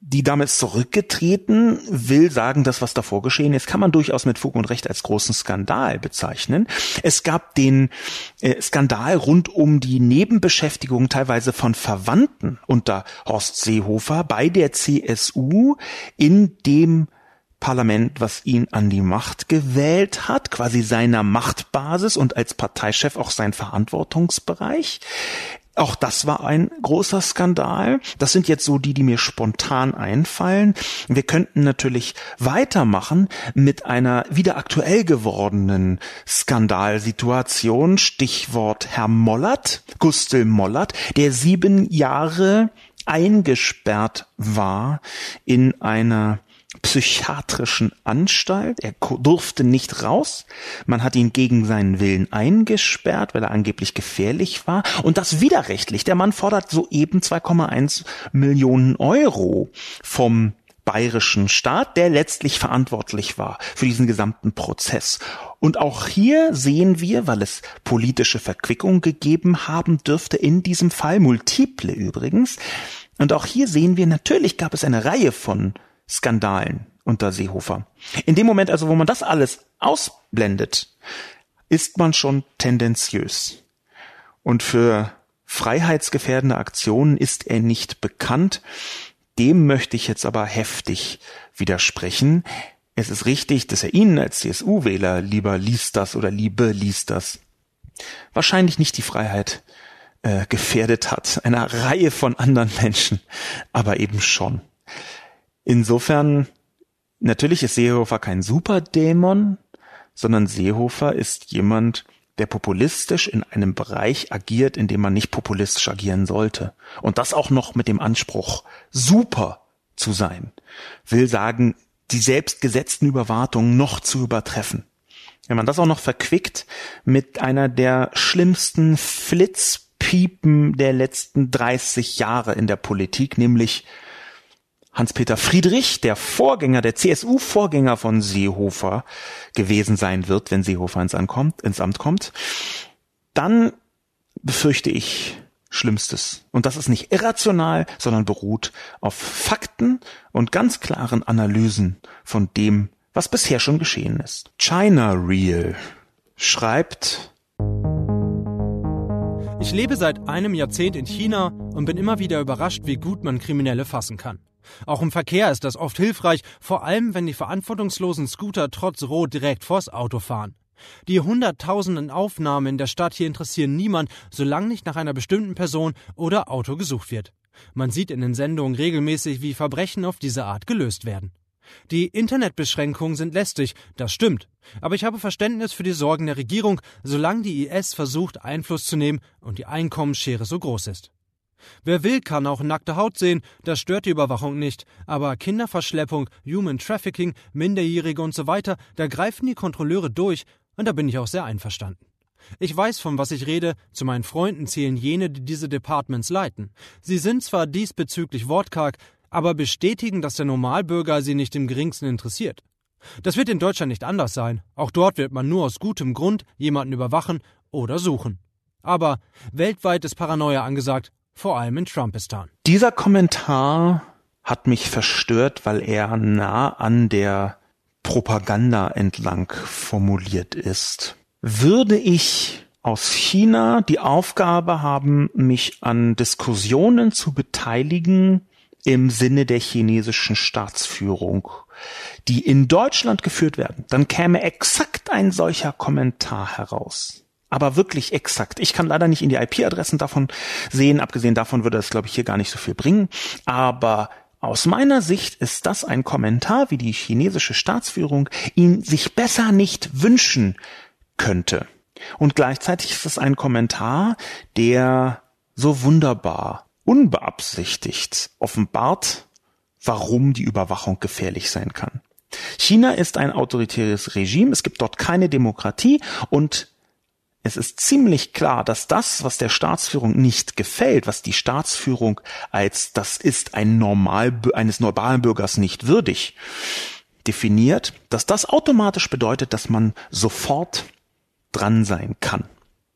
Die damals zurückgetreten, will sagen, das, was davor geschehen ist, kann man durchaus mit Fug und Recht als großen Skandal bezeichnen. Es gab den äh, Skandal rund um die Nebenbeschäftigung teilweise von Verwandten unter Horst Seehofer bei der CSU in dem Parlament, was ihn an die Macht gewählt hat, quasi seiner Machtbasis und als Parteichef auch sein Verantwortungsbereich. Auch das war ein großer Skandal. Das sind jetzt so die, die mir spontan einfallen. Wir könnten natürlich weitermachen mit einer wieder aktuell gewordenen Skandalsituation. Stichwort Herr Mollert, Gustl Mollert, der sieben Jahre eingesperrt war in einer psychiatrischen Anstalt. Er durfte nicht raus. Man hat ihn gegen seinen Willen eingesperrt, weil er angeblich gefährlich war. Und das widerrechtlich. Der Mann fordert soeben 2,1 Millionen Euro vom bayerischen Staat, der letztlich verantwortlich war für diesen gesamten Prozess. Und auch hier sehen wir, weil es politische Verquickung gegeben haben dürfte, in diesem Fall, multiple übrigens, und auch hier sehen wir, natürlich gab es eine Reihe von Skandalen unter Seehofer. In dem Moment also, wo man das alles ausblendet, ist man schon tendenziös. Und für freiheitsgefährdende Aktionen ist er nicht bekannt. Dem möchte ich jetzt aber heftig widersprechen. Es ist richtig, dass er Ihnen als CSU-Wähler lieber liest das oder liebe liest das. Wahrscheinlich nicht die Freiheit äh, gefährdet hat, einer Reihe von anderen Menschen, aber eben schon. Insofern, natürlich ist Seehofer kein Superdämon, sondern Seehofer ist jemand, der populistisch in einem Bereich agiert, in dem man nicht populistisch agieren sollte. Und das auch noch mit dem Anspruch, super zu sein. Will sagen, die selbstgesetzten Überwartungen noch zu übertreffen. Wenn man das auch noch verquickt mit einer der schlimmsten Flitzpiepen der letzten 30 Jahre in der Politik, nämlich Hans-Peter Friedrich, der Vorgänger, der CSU-Vorgänger von Seehofer gewesen sein wird, wenn Seehofer ins, ankommt, ins Amt kommt, dann befürchte ich Schlimmstes. Und das ist nicht irrational, sondern beruht auf Fakten und ganz klaren Analysen von dem, was bisher schon geschehen ist. China Real schreibt, ich lebe seit einem Jahrzehnt in China und bin immer wieder überrascht, wie gut man Kriminelle fassen kann. Auch im Verkehr ist das oft hilfreich, vor allem wenn die verantwortungslosen Scooter trotz Rot direkt vors Auto fahren. Die hunderttausenden Aufnahmen in der Stadt hier interessieren niemand, solange nicht nach einer bestimmten Person oder Auto gesucht wird. Man sieht in den Sendungen regelmäßig, wie Verbrechen auf diese Art gelöst werden. Die Internetbeschränkungen sind lästig, das stimmt. Aber ich habe Verständnis für die Sorgen der Regierung, solange die IS versucht, Einfluss zu nehmen und die Einkommensschere so groß ist. Wer will, kann auch nackte Haut sehen, das stört die Überwachung nicht. Aber Kinderverschleppung, Human Trafficking, Minderjährige und so weiter, da greifen die Kontrolleure durch, und da bin ich auch sehr einverstanden. Ich weiß, von was ich rede, zu meinen Freunden zählen jene, die diese Departments leiten. Sie sind zwar diesbezüglich wortkarg, aber bestätigen, dass der Normalbürger sie nicht im geringsten interessiert. Das wird in Deutschland nicht anders sein. Auch dort wird man nur aus gutem Grund jemanden überwachen oder suchen. Aber weltweit ist Paranoia angesagt, vor allem in Trumpistan. Dieser Kommentar hat mich verstört, weil er nah an der Propaganda entlang formuliert ist. Würde ich aus China die Aufgabe haben, mich an Diskussionen zu beteiligen, im Sinne der chinesischen Staatsführung, die in Deutschland geführt werden, dann käme exakt ein solcher Kommentar heraus. Aber wirklich exakt. Ich kann leider nicht in die IP-Adressen davon sehen. Abgesehen davon würde das, glaube ich, hier gar nicht so viel bringen. Aber aus meiner Sicht ist das ein Kommentar, wie die chinesische Staatsführung ihn sich besser nicht wünschen könnte. Und gleichzeitig ist es ein Kommentar, der so wunderbar unbeabsichtigt offenbart, warum die Überwachung gefährlich sein kann. China ist ein autoritäres Regime, es gibt dort keine Demokratie und es ist ziemlich klar, dass das, was der Staatsführung nicht gefällt, was die Staatsführung als das ist ein normal, eines normalen Bürgers nicht würdig definiert, dass das automatisch bedeutet, dass man sofort dran sein kann.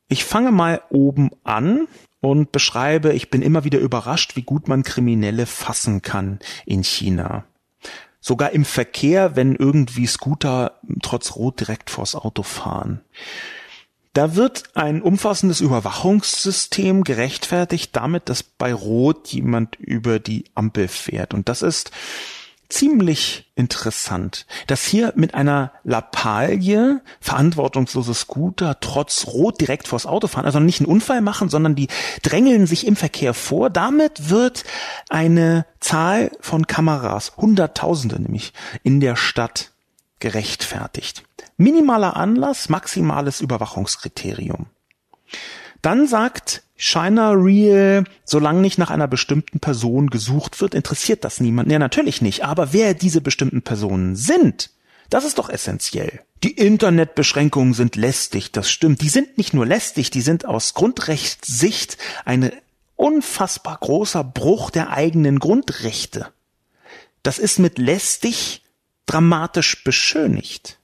Ich fange mal oben an und beschreibe, ich bin immer wieder überrascht, wie gut man Kriminelle fassen kann in China. Sogar im Verkehr, wenn irgendwie Scooter trotz Rot direkt vors Auto fahren. Da wird ein umfassendes Überwachungssystem gerechtfertigt damit, dass bei Rot jemand über die Ampel fährt. Und das ist ziemlich interessant, dass hier mit einer Lappalie verantwortungslose Scooter trotz Rot direkt vors Auto fahren, also nicht einen Unfall machen, sondern die drängeln sich im Verkehr vor. Damit wird eine Zahl von Kameras, Hunderttausende nämlich, in der Stadt gerechtfertigt. Minimaler Anlass, maximales Überwachungskriterium. Dann sagt China Real, solange nicht nach einer bestimmten Person gesucht wird, interessiert das niemand. Ja, natürlich nicht. Aber wer diese bestimmten Personen sind, das ist doch essentiell. Die Internetbeschränkungen sind lästig, das stimmt. Die sind nicht nur lästig, die sind aus Grundrechtssicht ein unfassbar großer Bruch der eigenen Grundrechte. Das ist mit lästig dramatisch beschönigt.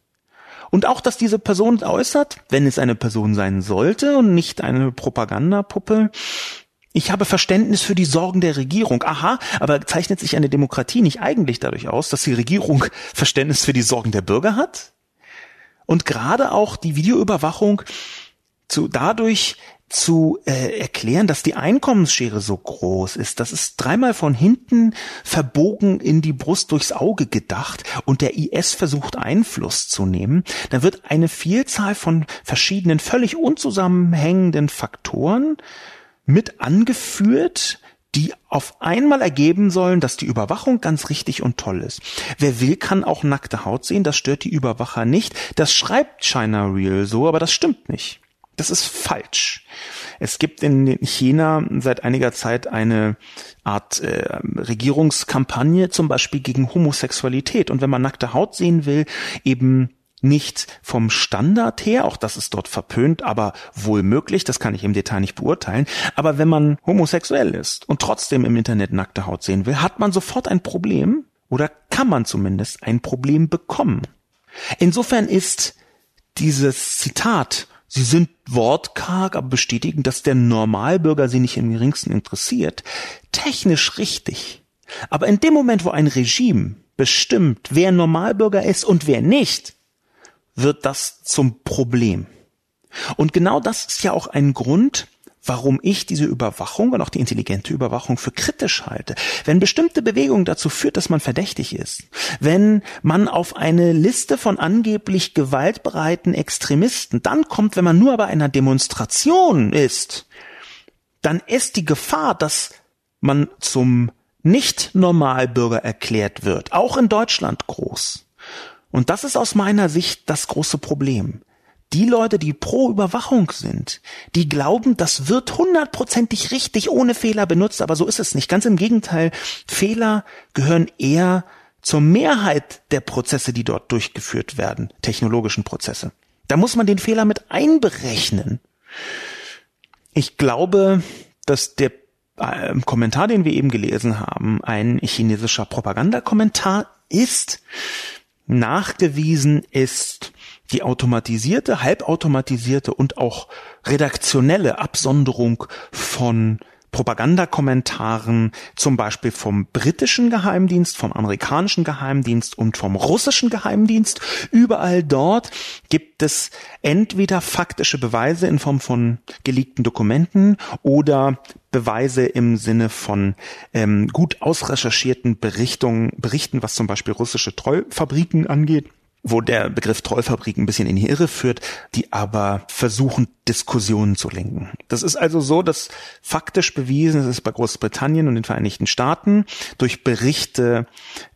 Und auch, dass diese Person äußert, wenn es eine Person sein sollte und nicht eine Propagandapuppe, ich habe Verständnis für die Sorgen der Regierung. Aha, aber zeichnet sich eine Demokratie nicht eigentlich dadurch aus, dass die Regierung Verständnis für die Sorgen der Bürger hat? Und gerade auch die Videoüberwachung zu dadurch zu äh, erklären, dass die Einkommensschere so groß ist. Das ist dreimal von hinten verbogen in die Brust durchs Auge gedacht und der IS versucht Einfluss zu nehmen. Dann wird eine Vielzahl von verschiedenen völlig unzusammenhängenden Faktoren mit angeführt, die auf einmal ergeben sollen, dass die Überwachung ganz richtig und toll ist. Wer will, kann auch nackte Haut sehen, das stört die Überwacher nicht. Das schreibt China Real so, aber das stimmt nicht. Das ist falsch. Es gibt in China seit einiger Zeit eine Art äh, Regierungskampagne zum Beispiel gegen Homosexualität. Und wenn man nackte Haut sehen will, eben nicht vom Standard her, auch das ist dort verpönt, aber wohl möglich, das kann ich im Detail nicht beurteilen. Aber wenn man homosexuell ist und trotzdem im Internet nackte Haut sehen will, hat man sofort ein Problem oder kann man zumindest ein Problem bekommen. Insofern ist dieses Zitat Sie sind wortkarg, aber bestätigen, dass der Normalbürger sie nicht im geringsten interessiert. Technisch richtig. Aber in dem Moment, wo ein Regime bestimmt, wer Normalbürger ist und wer nicht, wird das zum Problem. Und genau das ist ja auch ein Grund, warum ich diese Überwachung und auch die intelligente Überwachung für kritisch halte. Wenn bestimmte Bewegung dazu führt, dass man verdächtig ist, wenn man auf eine Liste von angeblich gewaltbereiten Extremisten dann kommt, wenn man nur bei einer Demonstration ist, dann ist die Gefahr, dass man zum Nicht-Normalbürger erklärt wird, auch in Deutschland groß. Und das ist aus meiner Sicht das große Problem. Die Leute, die pro Überwachung sind, die glauben, das wird hundertprozentig richtig ohne Fehler benutzt, aber so ist es nicht. Ganz im Gegenteil, Fehler gehören eher zur Mehrheit der Prozesse, die dort durchgeführt werden, technologischen Prozesse. Da muss man den Fehler mit einberechnen. Ich glaube, dass der äh, Kommentar, den wir eben gelesen haben, ein chinesischer Propagandakommentar ist, nachgewiesen ist die automatisierte, halbautomatisierte und auch redaktionelle Absonderung von Propagandakommentaren, zum Beispiel vom britischen Geheimdienst, vom amerikanischen Geheimdienst und vom russischen Geheimdienst. Überall dort gibt es entweder faktische Beweise in Form von geleakten Dokumenten oder Beweise im Sinne von ähm, gut ausrecherchierten Berichtungen, Berichten, was zum Beispiel russische Trollfabriken angeht wo der Begriff Trollfabrik ein bisschen in die Irre führt, die aber versuchen, Diskussionen zu lenken. Das ist also so, dass faktisch bewiesen, es ist bei Großbritannien und den Vereinigten Staaten, durch Berichte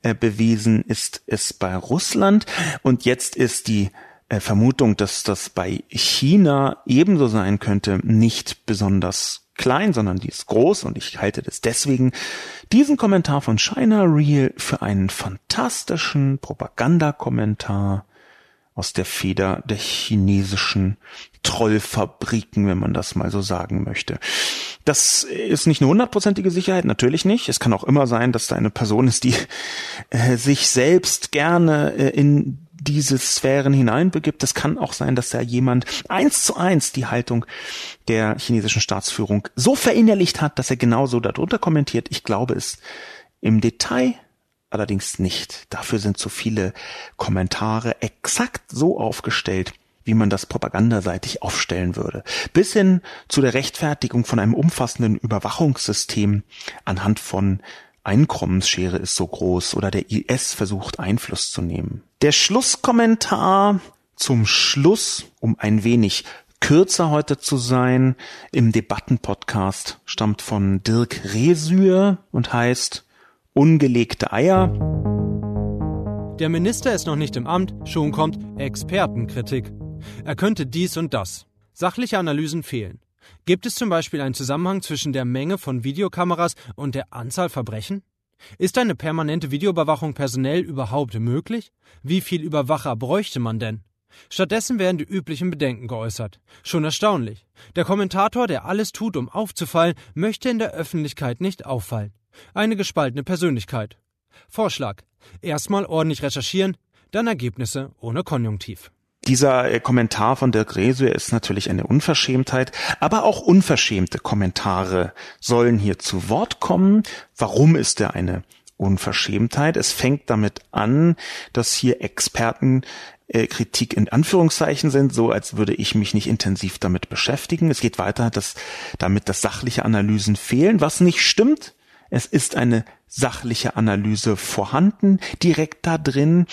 äh, bewiesen ist es bei Russland und jetzt ist die äh, Vermutung, dass das bei China ebenso sein könnte, nicht besonders klein, sondern die ist groß und ich halte das deswegen diesen Kommentar von China Real für einen fantastischen Propagandakommentar aus der Feder der chinesischen Trollfabriken, wenn man das mal so sagen möchte. Das ist nicht eine hundertprozentige Sicherheit, natürlich nicht. Es kann auch immer sein, dass da eine Person ist, die äh, sich selbst gerne äh, in diese Sphären hineinbegibt. Es kann auch sein, dass da jemand eins zu eins die Haltung der chinesischen Staatsführung so verinnerlicht hat, dass er genauso darunter kommentiert. Ich glaube es im Detail allerdings nicht. Dafür sind zu viele Kommentare exakt so aufgestellt, wie man das propagandaseitig aufstellen würde. Bis hin zu der Rechtfertigung von einem umfassenden Überwachungssystem anhand von Einkommensschere ist so groß oder der IS versucht Einfluss zu nehmen. Der Schlusskommentar zum Schluss, um ein wenig kürzer heute zu sein, im Debattenpodcast stammt von Dirk Resür und heißt Ungelegte Eier. Der Minister ist noch nicht im Amt, schon kommt Expertenkritik. Er könnte dies und das. Sachliche Analysen fehlen. Gibt es zum Beispiel einen Zusammenhang zwischen der Menge von Videokameras und der Anzahl Verbrechen? Ist eine permanente Videoüberwachung personell überhaupt möglich? Wie viel Überwacher bräuchte man denn? Stattdessen werden die üblichen Bedenken geäußert. Schon erstaunlich. Der Kommentator, der alles tut, um aufzufallen, möchte in der Öffentlichkeit nicht auffallen. Eine gespaltene Persönlichkeit. Vorschlag. Erstmal ordentlich recherchieren, dann Ergebnisse ohne Konjunktiv. Dieser äh, Kommentar von Dirk Resue ist natürlich eine Unverschämtheit, aber auch unverschämte Kommentare sollen hier zu Wort kommen. Warum ist er eine Unverschämtheit? Es fängt damit an, dass hier Experten äh, Kritik in Anführungszeichen sind, so als würde ich mich nicht intensiv damit beschäftigen. Es geht weiter, dass damit dass sachliche Analysen fehlen, was nicht stimmt. Es ist eine sachliche Analyse vorhanden, direkt da drin.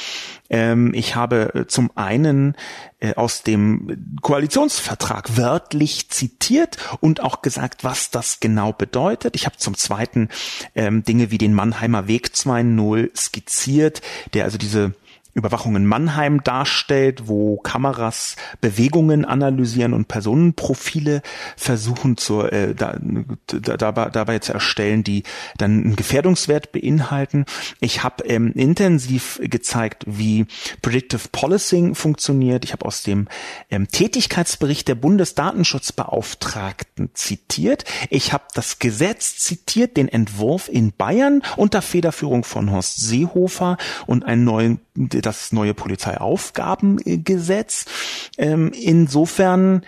Ähm, ich habe äh, zum einen äh, aus dem Koalitionsvertrag wörtlich zitiert und auch gesagt, was das genau bedeutet. Ich habe zum zweiten ähm, Dinge wie den Mannheimer Weg 2.0 skizziert, der also diese Überwachung in Mannheim darstellt, wo Kameras Bewegungen analysieren und Personenprofile versuchen zur, äh, da, da, dabei, dabei zu erstellen, die dann einen Gefährdungswert beinhalten. Ich habe ähm, intensiv gezeigt, wie Predictive Policing funktioniert. Ich habe aus dem ähm, Tätigkeitsbericht der Bundesdatenschutzbeauftragten zitiert. Ich habe das Gesetz zitiert, den Entwurf in Bayern unter Federführung von Horst Seehofer und einen neuen das neue Polizeiaufgabengesetz. Ähm, insofern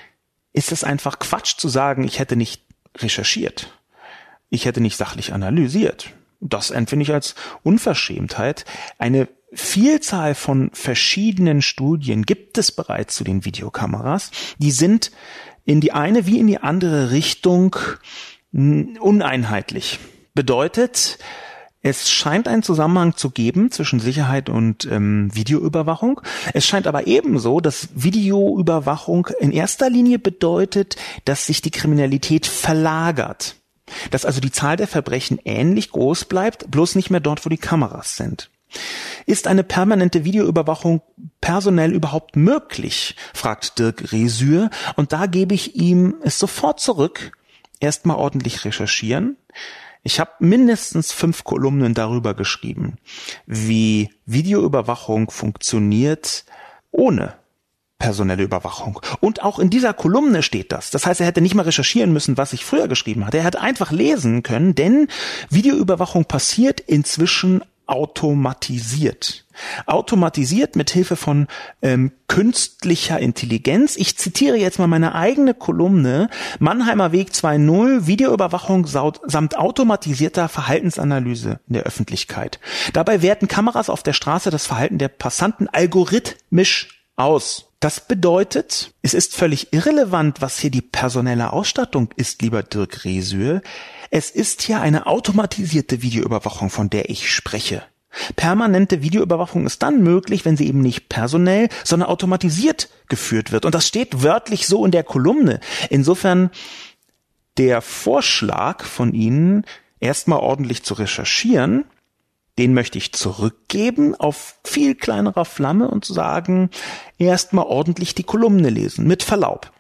ist es einfach Quatsch zu sagen, ich hätte nicht recherchiert. Ich hätte nicht sachlich analysiert. Das empfinde ich als Unverschämtheit. Eine Vielzahl von verschiedenen Studien gibt es bereits zu den Videokameras. Die sind in die eine wie in die andere Richtung uneinheitlich. Bedeutet, es scheint einen Zusammenhang zu geben zwischen Sicherheit und ähm, Videoüberwachung. Es scheint aber ebenso, dass Videoüberwachung in erster Linie bedeutet, dass sich die Kriminalität verlagert. Dass also die Zahl der Verbrechen ähnlich groß bleibt, bloß nicht mehr dort, wo die Kameras sind. Ist eine permanente Videoüberwachung personell überhaupt möglich? fragt Dirk Resür. Und da gebe ich ihm es sofort zurück. Erstmal ordentlich recherchieren, ich habe mindestens fünf Kolumnen darüber geschrieben, wie Videoüberwachung funktioniert ohne personelle Überwachung. Und auch in dieser Kolumne steht das. Das heißt, er hätte nicht mal recherchieren müssen, was ich früher geschrieben hatte. Er hätte einfach lesen können, denn Videoüberwachung passiert inzwischen automatisiert. Automatisiert mit Hilfe von ähm, künstlicher Intelligenz. Ich zitiere jetzt mal meine eigene Kolumne. Mannheimer Weg 2.0, Videoüberwachung samt automatisierter Verhaltensanalyse in der Öffentlichkeit. Dabei werten Kameras auf der Straße das Verhalten der Passanten algorithmisch aus. Das bedeutet, es ist völlig irrelevant, was hier die personelle Ausstattung ist, lieber Dirk Resür. Es ist hier eine automatisierte Videoüberwachung, von der ich spreche. Permanente Videoüberwachung ist dann möglich, wenn sie eben nicht personell, sondern automatisiert geführt wird. Und das steht wörtlich so in der Kolumne. Insofern der Vorschlag von Ihnen, erstmal ordentlich zu recherchieren, den möchte ich zurückgeben auf viel kleinerer Flamme und sagen, erstmal ordentlich die Kolumne lesen, mit Verlaub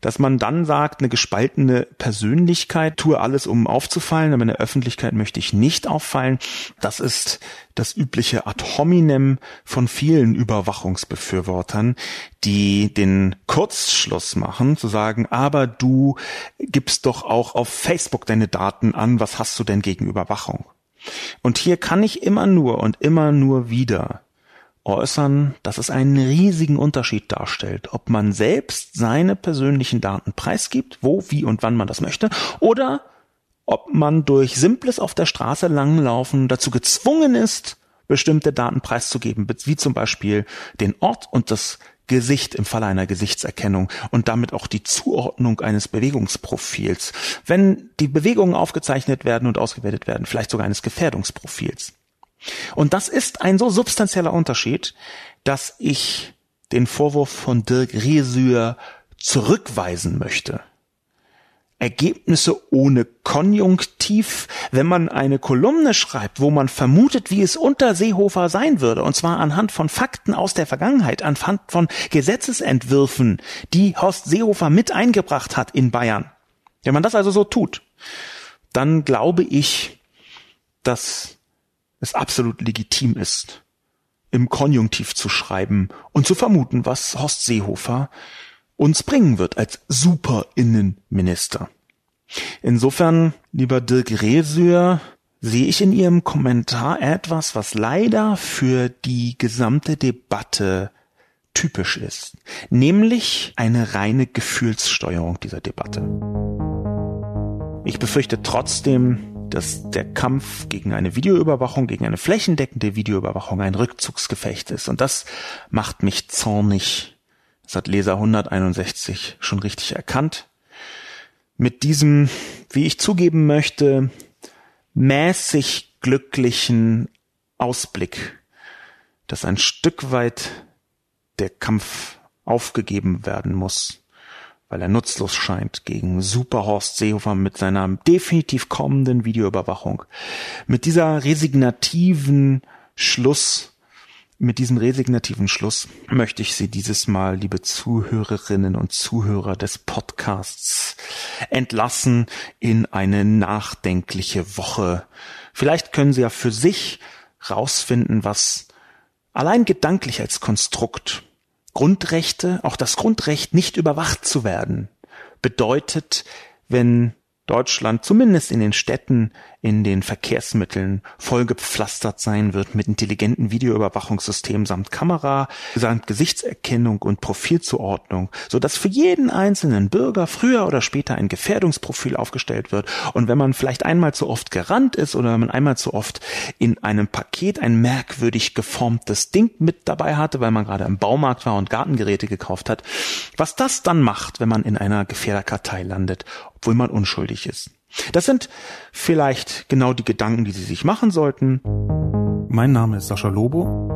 dass man dann sagt, eine gespaltene Persönlichkeit tue alles, um aufzufallen, aber in der Öffentlichkeit möchte ich nicht auffallen. Das ist das übliche ad hominem von vielen Überwachungsbefürwortern, die den Kurzschluss machen, zu sagen, aber du gibst doch auch auf Facebook deine Daten an, was hast du denn gegen Überwachung? Und hier kann ich immer nur und immer nur wieder äußern, dass es einen riesigen Unterschied darstellt, ob man selbst seine persönlichen Daten preisgibt, wo, wie und wann man das möchte, oder ob man durch simples auf der Straße langlaufen dazu gezwungen ist, bestimmte Daten preiszugeben, wie zum Beispiel den Ort und das Gesicht im Falle einer Gesichtserkennung und damit auch die Zuordnung eines Bewegungsprofils, wenn die Bewegungen aufgezeichnet werden und ausgewertet werden, vielleicht sogar eines Gefährdungsprofils. Und das ist ein so substanzieller Unterschied, dass ich den Vorwurf von Dirk Riesür zurückweisen möchte. Ergebnisse ohne Konjunktiv, wenn man eine Kolumne schreibt, wo man vermutet, wie es unter Seehofer sein würde, und zwar anhand von Fakten aus der Vergangenheit, anhand von Gesetzesentwürfen, die Horst Seehofer mit eingebracht hat in Bayern. Wenn man das also so tut, dann glaube ich, dass es absolut legitim ist, im Konjunktiv zu schreiben und zu vermuten, was Horst Seehofer uns bringen wird als Superinnenminister. Insofern, lieber Dirk Resür, sehe ich in Ihrem Kommentar etwas, was leider für die gesamte Debatte typisch ist, nämlich eine reine Gefühlssteuerung dieser Debatte. Ich befürchte trotzdem, dass der Kampf gegen eine Videoüberwachung, gegen eine flächendeckende Videoüberwachung ein Rückzugsgefecht ist. Und das macht mich zornig. Das hat Leser 161 schon richtig erkannt. Mit diesem, wie ich zugeben möchte, mäßig glücklichen Ausblick, dass ein Stück weit der Kampf aufgegeben werden muss weil er nutzlos scheint gegen Superhorst Seehofer mit seiner definitiv kommenden Videoüberwachung. Mit dieser resignativen Schluss, mit diesem resignativen Schluss möchte ich Sie dieses Mal, liebe Zuhörerinnen und Zuhörer des Podcasts, entlassen in eine nachdenkliche Woche. Vielleicht können Sie ja für sich rausfinden, was allein gedanklich als Konstrukt Grundrechte, auch das Grundrecht, nicht überwacht zu werden, bedeutet, wenn Deutschland zumindest in den Städten, in den Verkehrsmitteln vollgepflastert sein wird mit intelligenten Videoüberwachungssystemen samt Kamera, samt Gesichtserkennung und Profilzuordnung, so dass für jeden einzelnen Bürger früher oder später ein Gefährdungsprofil aufgestellt wird. Und wenn man vielleicht einmal zu oft gerannt ist oder wenn man einmal zu oft in einem Paket ein merkwürdig geformtes Ding mit dabei hatte, weil man gerade im Baumarkt war und Gartengeräte gekauft hat, was das dann macht, wenn man in einer Gefährderkartei landet, obwohl man unschuldig ist. Das sind vielleicht genau die Gedanken, die Sie sich machen sollten. Mein Name ist Sascha Lobo.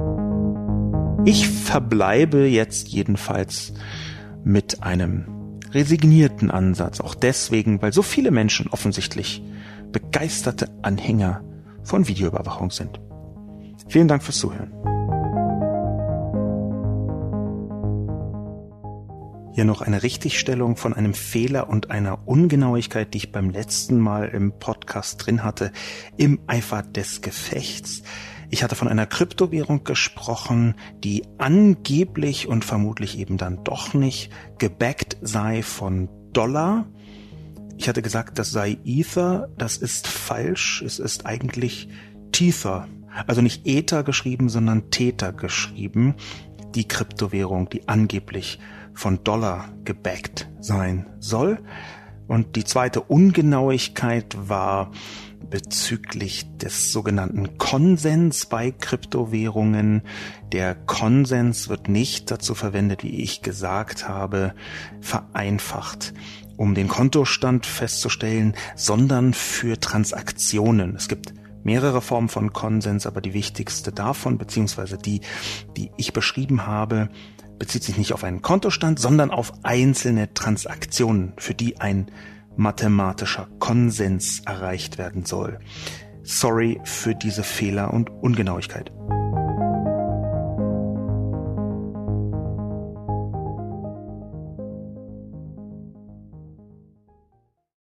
Ich verbleibe jetzt jedenfalls mit einem resignierten Ansatz, auch deswegen, weil so viele Menschen offensichtlich begeisterte Anhänger von Videoüberwachung sind. Vielen Dank fürs Zuhören. Hier noch eine Richtigstellung von einem Fehler und einer Ungenauigkeit, die ich beim letzten Mal im Podcast drin hatte, im Eifer des Gefechts. Ich hatte von einer Kryptowährung gesprochen, die angeblich und vermutlich eben dann doch nicht gebackt sei von Dollar. Ich hatte gesagt, das sei Ether. Das ist falsch. Es ist eigentlich Tether. Also nicht Ether geschrieben, sondern Tether geschrieben. Die Kryptowährung, die angeblich von Dollar gebackt sein soll. Und die zweite Ungenauigkeit war bezüglich des sogenannten Konsens bei Kryptowährungen. Der Konsens wird nicht dazu verwendet, wie ich gesagt habe, vereinfacht, um den Kontostand festzustellen, sondern für Transaktionen. Es gibt mehrere Formen von Konsens, aber die wichtigste davon, beziehungsweise die, die ich beschrieben habe, bezieht sich nicht auf einen Kontostand, sondern auf einzelne Transaktionen, für die ein mathematischer Konsens erreicht werden soll. Sorry für diese Fehler und Ungenauigkeit.